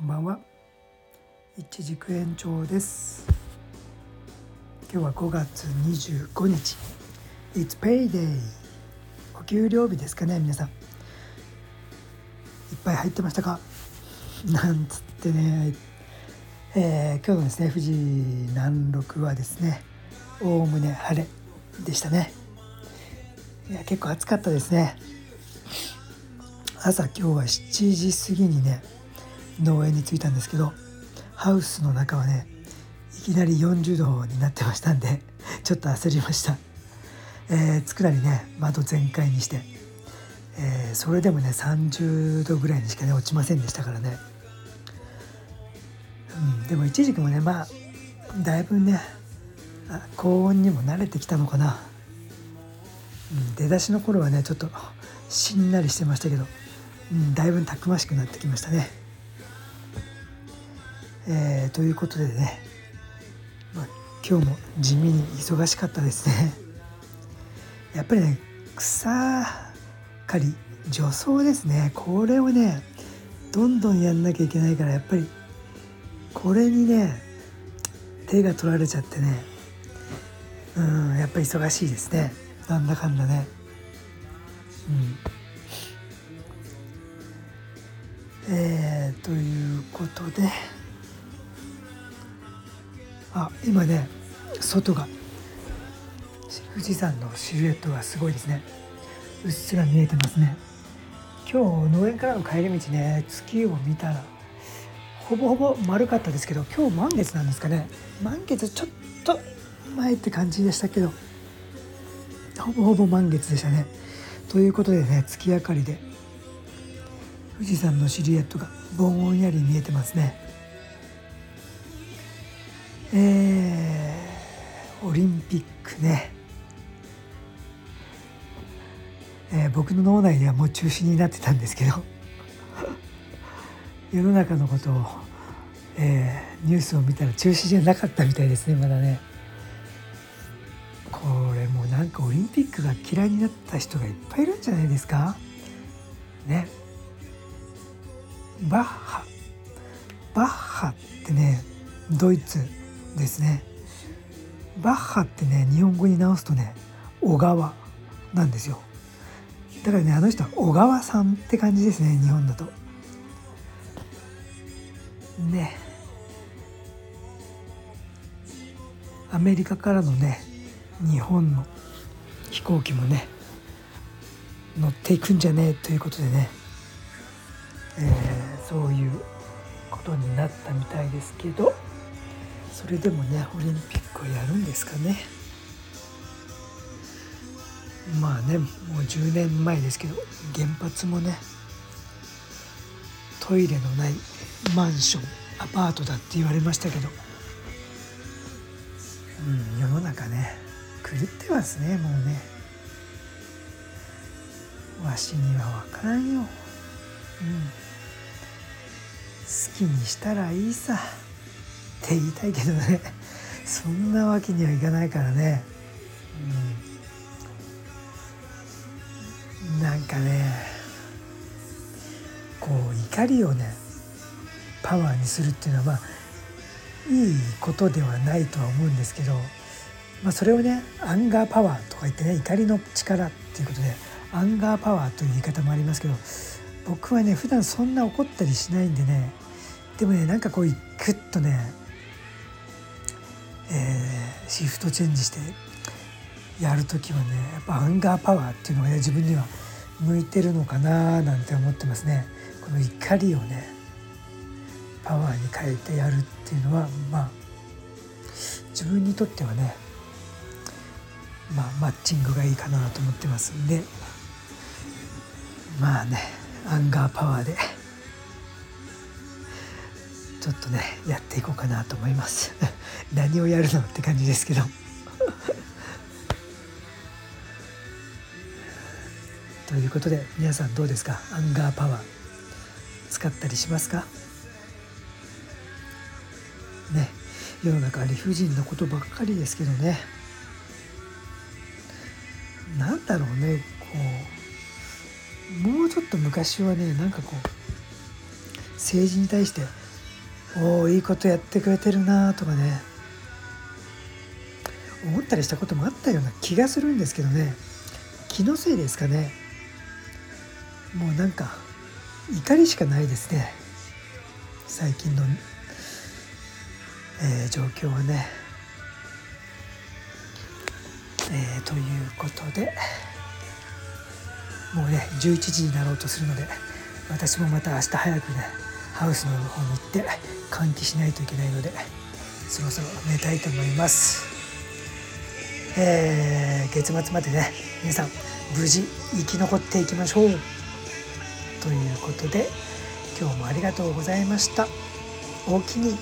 こんばんは。一軸延長です。今日は5月25日 It's payday お給料日ですかね皆さん。いっぱい入ってましたか？なんつってね。えー、今日のですね富士南麓はですねおおむね晴れでしたね。いや結構暑かったですね。朝今日は7時過ぎにね農園に着いたんですけどハウスの中はねいきなり40度になってましたんで ちょっと焦りました、えー、つくなりね窓全開にして、えー、それでもね30度ぐらいにしかね落ちませんでしたからね、うん、でも一時期もねまあだいぶね高温にも慣れてきたのかな、うん、出だしの頃はねちょっとしんなりしてましたけど、うん、だいぶたくましくなってきましたね。えー、ということでね、まあ、今日も地味に忙しかったですね。やっぱりね草刈り除草ですね。これをねどんどんやんなきゃいけないからやっぱりこれにね手が取られちゃってねうんやっぱり忙しいですね。なんだかんだね。うん。えー、ということであ今ね外が富士山のシルエットがすごいですね。うっすら見えてますね。今日農園からの帰り道ね月を見たらほぼほぼ丸かったですけど今日満月なんですかね。満月ちょっと前って感じでしたけどほぼほぼ満月でしたね。ということでね月明かりで富士山のシルエットがぼんやり見えてますね。えー、オリンピックね、えー、僕の脳内ではもう中止になってたんですけど 世の中のことを、えー、ニュースを見たら中止じゃなかったみたいですねまだね。これもうなんかオリンピックが嫌いになった人がいっぱいいるんじゃないですか。ね。バッハ。バッハってねドイツ。ですね。バッハってね日本語に直すとね小川なんですよ。だからねあの人は小川さんって感じですね日本だと。ね。アメリカからのね日本の飛行機もね乗っていくんじゃねえということでね、えー、そういうことになったみたいですけど。それでもねオリンピックをやるんですかね。まあねもう10年前ですけど原発もねトイレのないマンションアパートだって言われましたけどうん世の中ね狂ってますねもうね。わしには分からんよ。うん。好きにしたらいいさ。って言いたいけどね。そんなわけにはいかないからね、うん、なんかねこう怒りをねパワーにするっていうのはまあいいことではないとは思うんですけど、まあ、それをね anger power とか言ってね怒りの力っていうことで anger power という言い方もありますけど僕はね普段そんな怒ったりしないんでねでもねなんかこうグッとねえー、シフトチェンジしてやる時はねやっぱ anger power っていうのがね自分には向いてるのかななんて思ってますね。この怒りをねパワーに変えてやるっていうのはまあ自分にとってはねまあマッチングがいいかなと思ってますんでまあね anger power でちょっとねやっていこうかなと思います。何をやるのって感じですけど。ということで皆さんどうですか？アンガーパワー。使ったりしますか？ね。世の中理不尽なことばっかりですけどね。なんだろうねこう。もうちょっと昔はねなんかこう政治に対しておおいいことやってくれてるなとかね。思ったりしたこともあったような気がするんですけどね。気のせいですかね。もうなんか怒りしかないですね。最近の、えー、状況はね。えー、ということでもうね11時になろうとするので私もまた明日早くねハウスの方に行って換気しないといけないのでそろそろ寝たいと思います。えー、月末までね皆さん無事生き残っていきましょう。ということで今日もありがとうございました。おおきに